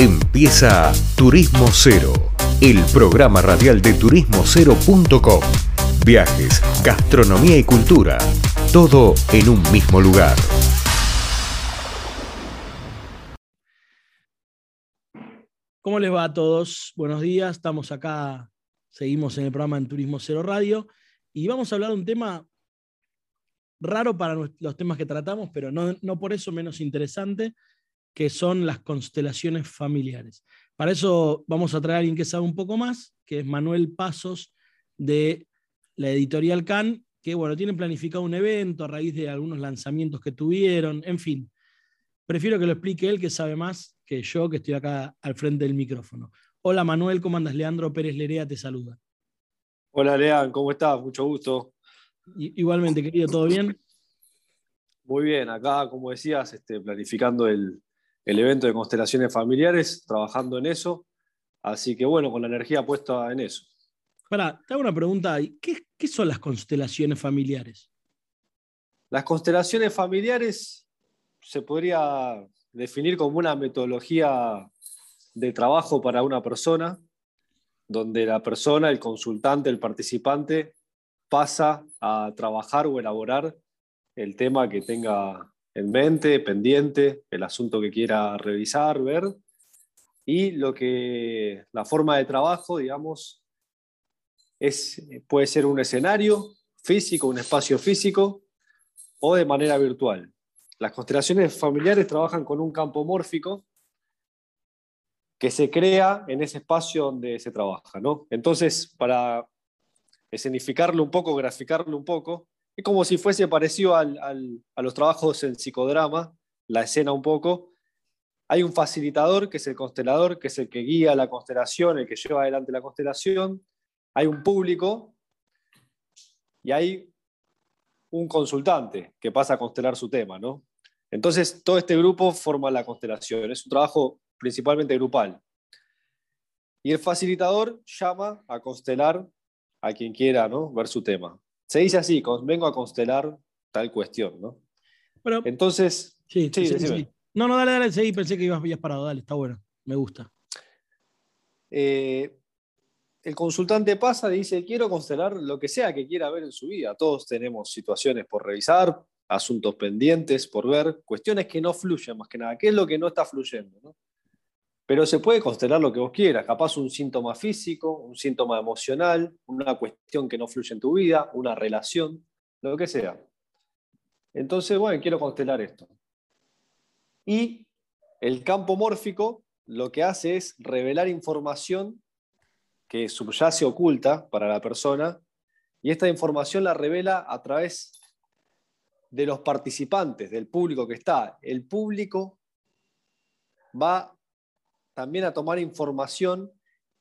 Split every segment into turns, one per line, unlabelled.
Empieza Turismo Cero, el programa radial de turismocero.com. Viajes, gastronomía y cultura, todo en un mismo lugar.
¿Cómo les va a todos? Buenos días, estamos acá, seguimos en el programa en Turismo Cero Radio y vamos a hablar de un tema raro para los temas que tratamos, pero no, no por eso menos interesante, que son las constelaciones familiares. Para eso vamos a traer a alguien que sabe un poco más, que es Manuel Pasos de la editorial CAN, que bueno, tienen planificado un evento a raíz de algunos lanzamientos que tuvieron, en fin. Prefiero que lo explique él, que sabe más que yo, que estoy acá al frente del micrófono. Hola Manuel, ¿cómo andas? Leandro Pérez Lerea te saluda.
Hola Lean, ¿cómo estás? Mucho gusto.
Igualmente, querido, ¿todo bien?
Muy bien, acá, como decías, este, planificando el, el evento de constelaciones familiares, trabajando en eso. Así que bueno, con la energía puesta en eso.
Para, te hago una pregunta. ¿Qué, ¿Qué son las constelaciones familiares?
Las constelaciones familiares se podría definir como una metodología de trabajo para una persona, donde la persona, el consultante, el participante, pasa a trabajar o elaborar el tema que tenga en mente, pendiente, el asunto que quiera revisar, ver, y lo que la forma de trabajo, digamos, es, puede ser un escenario físico, un espacio físico, o de manera virtual. Las constelaciones familiares trabajan con un campo mórfico que se crea en ese espacio donde se trabaja. ¿no? Entonces, para escenificarlo un poco, graficarlo un poco, es como si fuese parecido a los trabajos en psicodrama, la escena un poco. Hay un facilitador, que es el constelador, que es el que guía la constelación, el que lleva adelante la constelación. Hay un público y hay un consultante que pasa a constelar su tema. ¿no? Entonces, todo este grupo forma la constelación. Es un trabajo principalmente grupal. Y el facilitador llama a constelar a quien quiera ¿no? ver su tema. Se dice así, vengo a constelar tal cuestión, ¿no?
Pero,
Entonces,
sí, sí, sí, No, no, dale, dale, sí, pensé que ibas, ibas parado, dale, está bueno, me gusta.
Eh, el consultante pasa y dice, quiero constelar lo que sea que quiera ver en su vida. Todos tenemos situaciones por revisar, asuntos pendientes por ver, cuestiones que no fluyen más que nada. ¿Qué es lo que no está fluyendo? ¿no? Pero se puede constelar lo que vos quieras, capaz un síntoma físico, un síntoma emocional, una cuestión que no fluye en tu vida, una relación, lo que sea. Entonces, bueno, quiero constelar esto. Y el campo mórfico lo que hace es revelar información que subyace oculta para la persona, y esta información la revela a través de los participantes, del público que está. El público va también a tomar información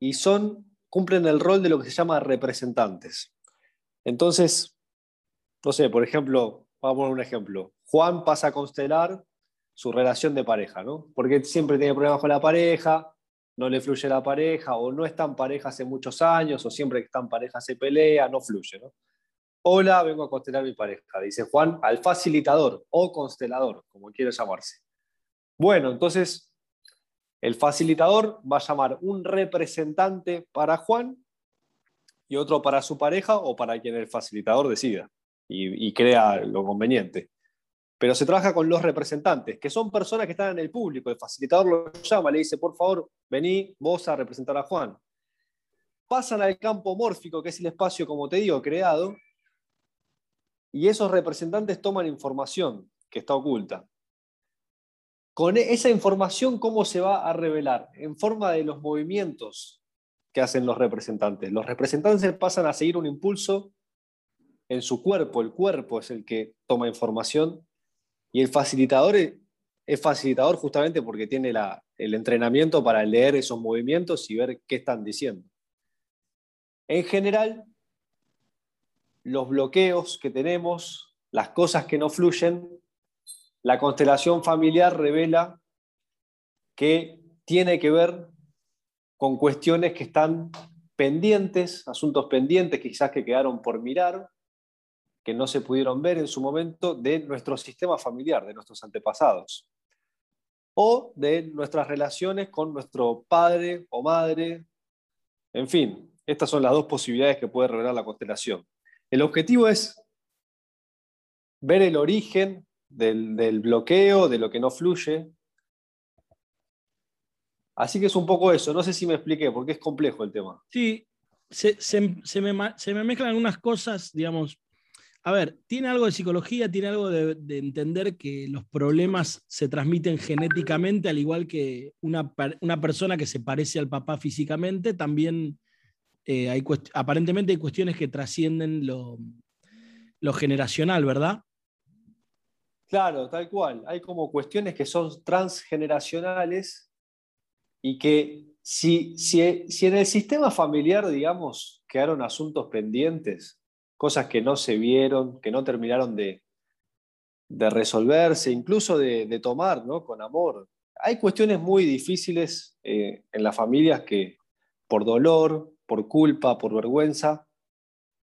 y son, cumplen el rol de lo que se llama representantes. Entonces, no sé, por ejemplo, vamos a poner un ejemplo. Juan pasa a constelar su relación de pareja, ¿no? Porque siempre tiene problemas con la pareja, no le fluye la pareja, o no está en pareja hace muchos años, o siempre que está en pareja se pelea, no fluye, ¿no? Hola, vengo a constelar mi pareja, dice Juan, al facilitador o constelador, como quiera llamarse. Bueno, entonces el facilitador va a llamar un representante para Juan y otro para su pareja o para quien el facilitador decida y, crea lo conveniente. Pero se trabaja con los representantes, que son personas que están en el público. El facilitador lo llama, le dice, por favor, vení vos a representar a Juan. Pasan al campo mórfico, que es el espacio, como te digo, creado, y esos representantes toman información que está oculta. Con esa información, ¿cómo se va a revelar? En forma de los movimientos que hacen los representantes. Los representantes pasan a seguir un impulso en su cuerpo, el cuerpo es el que toma información y el facilitador es facilitador justamente porque tiene el entrenamiento para leer esos movimientos y ver qué están diciendo. En general, los bloqueos que tenemos, las cosas que no fluyen, la constelación familiar revela que tiene que ver con cuestiones que están pendientes, asuntos pendientes quizás que quedaron por mirar, que no se pudieron ver en su momento de nuestro sistema familiar, de nuestros antepasados. o de nuestras relaciones con nuestro padre o madre. En fin, estas son las dos posibilidades que puede revelar la constelación. El objetivo es ver el origen del, bloqueo, de lo que no fluye. Así que es un poco eso. No sé si me expliqué, porque es complejo el tema.
Sí, se, me, me mezclan unas cosas, digamos, a ver, tiene algo de psicología, tiene algo de, entender que los problemas se transmiten genéticamente, al igual que una, persona que se parece al papá físicamente, también eh, hay aparentemente hay cuestiones que trascienden lo, generacional, ¿verdad?
Claro, tal cual. Hay como cuestiones que son transgeneracionales y que si, si, si en el sistema familiar, digamos, quedaron asuntos pendientes, cosas que no se vieron, que no terminaron de, resolverse, incluso de, tomar ¿no? con amor. Hay cuestiones muy difíciles eh, en las familias que por dolor, por culpa, por vergüenza,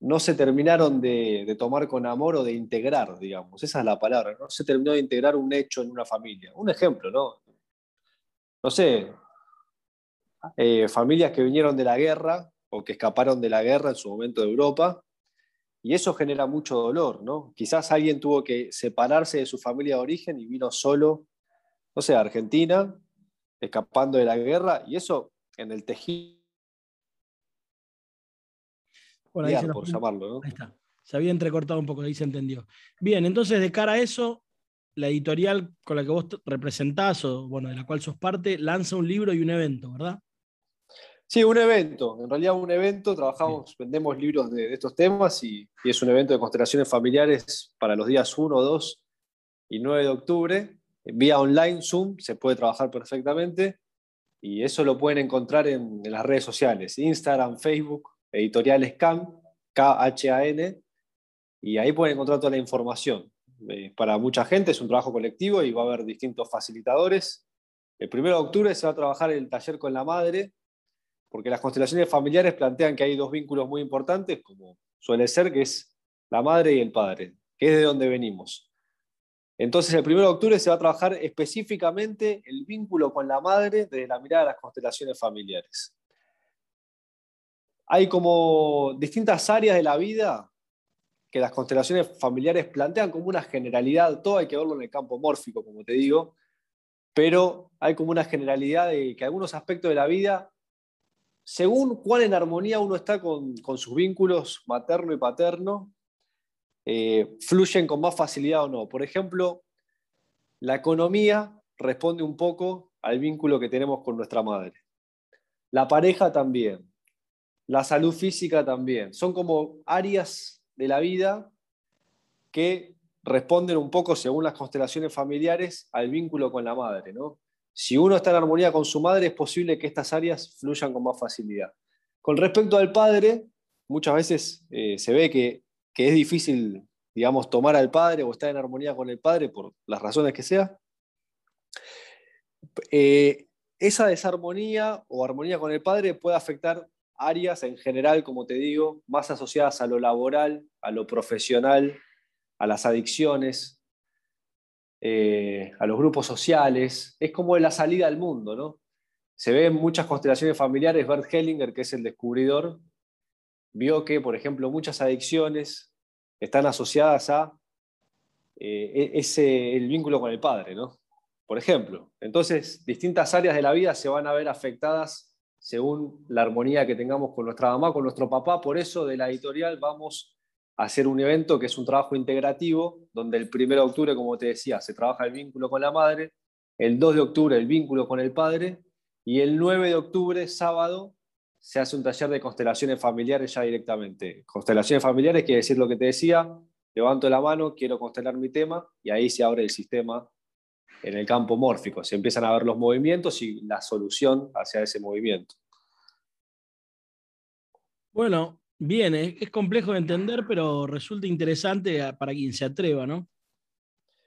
no se terminaron de, tomar con amor o de integrar, digamos. Esa es la palabra. No se terminó de integrar un hecho en una familia. Un ejemplo, ¿no? No sé, eh, familias que vinieron de la guerra o que escaparon de la guerra en su momento de Europa y eso genera mucho dolor, ¿no? Quizás alguien tuvo que separarse de su familia de origen y vino solo, no sé, a Argentina, escapando de la guerra, y eso en el tejido,
por, ahí por llamarlo, ¿no? Ahí está. Se había entrecortado un poco, ahí se entendió. Bien, entonces de cara a eso, la editorial con la que vos representás, o bueno, de la cual sos parte, lanza un libro y un evento, ¿verdad?
Sí, un evento. En realidad un evento, trabajamos, vendemos libros de, estos temas y, es un evento de constelaciones familiares para los días 1, 2 y 9 de octubre. Vía online, Zoom, se puede trabajar perfectamente y eso lo pueden encontrar en, las redes sociales, Instagram, Facebook, editoriales CAM, K-H-A-N, y ahí pueden encontrar toda la información. Eh, para mucha gente es un trabajo colectivo y va a haber distintos facilitadores. El 1 de octubre se va a trabajar el taller con la madre, porque las constelaciones familiares plantean que hay dos vínculos muy importantes, como suele ser, que es la madre y el padre, que es de donde venimos. Entonces, el 1 de octubre se va a trabajar específicamente el vínculo con la madre desde la mirada de las constelaciones familiares. Hay como distintas áreas de la vida que las constelaciones familiares plantean como una generalidad, todo hay que verlo en el campo mórfico, como te digo, pero hay como una generalidad de que algunos aspectos de la vida según cuán en armonía uno está con, sus vínculos materno y paterno, eh, fluyen con más facilidad o no. Por ejemplo, la economía responde un poco al vínculo que tenemos con nuestra madre. La pareja también. La salud física también. Son como áreas de la vida que responden un poco, según las constelaciones familiares, al vínculo con la madre. ¿no? Si uno está en armonía con su madre, es posible que estas áreas fluyan con más facilidad. Con respecto al padre, muchas veces eh, se ve que, es difícil, digamos, tomar al padre o estar en armonía con el padre por las razones que sea. Eh, esa desarmonía o armonía con el padre puede afectar áreas en general, como te digo, más asociadas a lo laboral, a lo profesional, a las adicciones, eh, a los grupos sociales, es como la salida al mundo, ¿no? Se ve en muchas constelaciones familiares, Bert Hellinger, que es el descubridor, vio que, por ejemplo, muchas adicciones están asociadas a eh, e-, ese, el vínculo con el padre, ¿no? Por ejemplo. Entonces, distintas áreas de la vida se van a ver afectadas según la armonía que tengamos con nuestra mamá, con nuestro papá. Por eso, de la editorial vamos hacer un evento que es un trabajo integrativo, donde el 1 de octubre, como te decía, se trabaja el vínculo con la madre, el 2 de octubre el vínculo con el padre, y el 9 de octubre, sábado, se hace un taller de constelaciones familiares ya directamente. Constelaciones familiares quiere decir lo que te decía, levanto la mano, quiero constelar mi tema, y ahí se abre el sistema en el campo mórfico. Se empiezan a ver los movimientos y la solución hacia ese movimiento.
Bueno, Bien, es, complejo de entender, pero resulta interesante para quien se atreva, ¿no?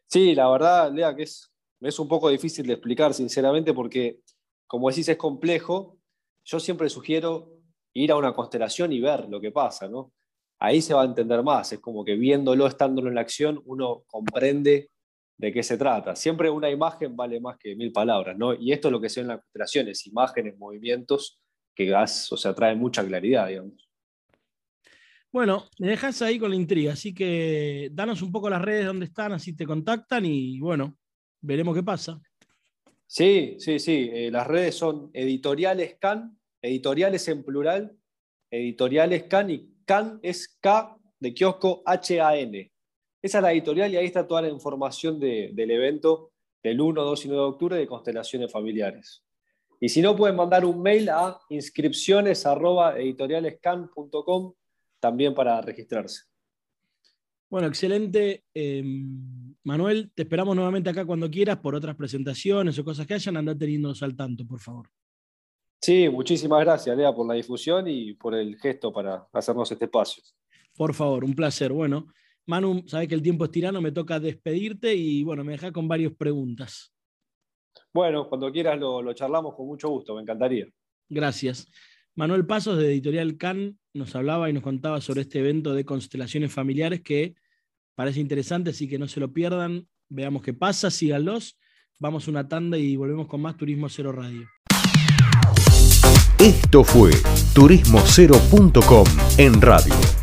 Sí, la verdad, Lea, que es, es un poco difícil de explicar, sinceramente, porque, como decís, es complejo. Yo siempre sugiero ir a una constelación y ver lo que pasa, ¿no? Ahí se va a entender más, es como que viéndolo, estándolo en la acción, uno comprende de qué se trata. Siempre una imagen vale más que mil palabras, ¿no? Y esto es lo que se ve en las constelaciones, imágenes, movimientos que o sea, traen mucha claridad, digamos.
Bueno, me dejas ahí con la intriga, así que danos un poco las redes donde están, así te contactan y bueno, veremos qué pasa.
Sí, sí, sí. Eh, las redes son editoriales CAN, editoriales en plural, editoriales CAN y CAN es K de kiosco H-A-N. Esa es la editorial y ahí está toda la información del evento del 1, 2 y 9 de octubre de constelaciones familiares. Y si no, pueden mandar un mail a inscripciones.editorialescan.com también para registrarse.
Bueno, excelente. Em, Manuel, te esperamos nuevamente acá cuando quieras por otras presentaciones o cosas que hayan. Andá teniéndonos al tanto, por favor.
Sí, muchísimas gracias, Lea, por la difusión y por el gesto para hacernos este espacio.
Por favor, un placer. Bueno, Manu, sabes que el tiempo es tirano, me toca despedirte y bueno, me deja con varias preguntas.
Bueno, cuando quieras lo, lo charlamos con mucho gusto, me encantaría.
Gracias. Manuel Pasos de Editorial CAN nos hablaba y nos contaba sobre este evento de constelaciones familiares que parece interesante, así que no se lo pierdan. Veamos qué pasa, síganlos. Vamos una tanda y volvemos con más Turismo Cero Radio.
Esto fue turismocero.com en radio.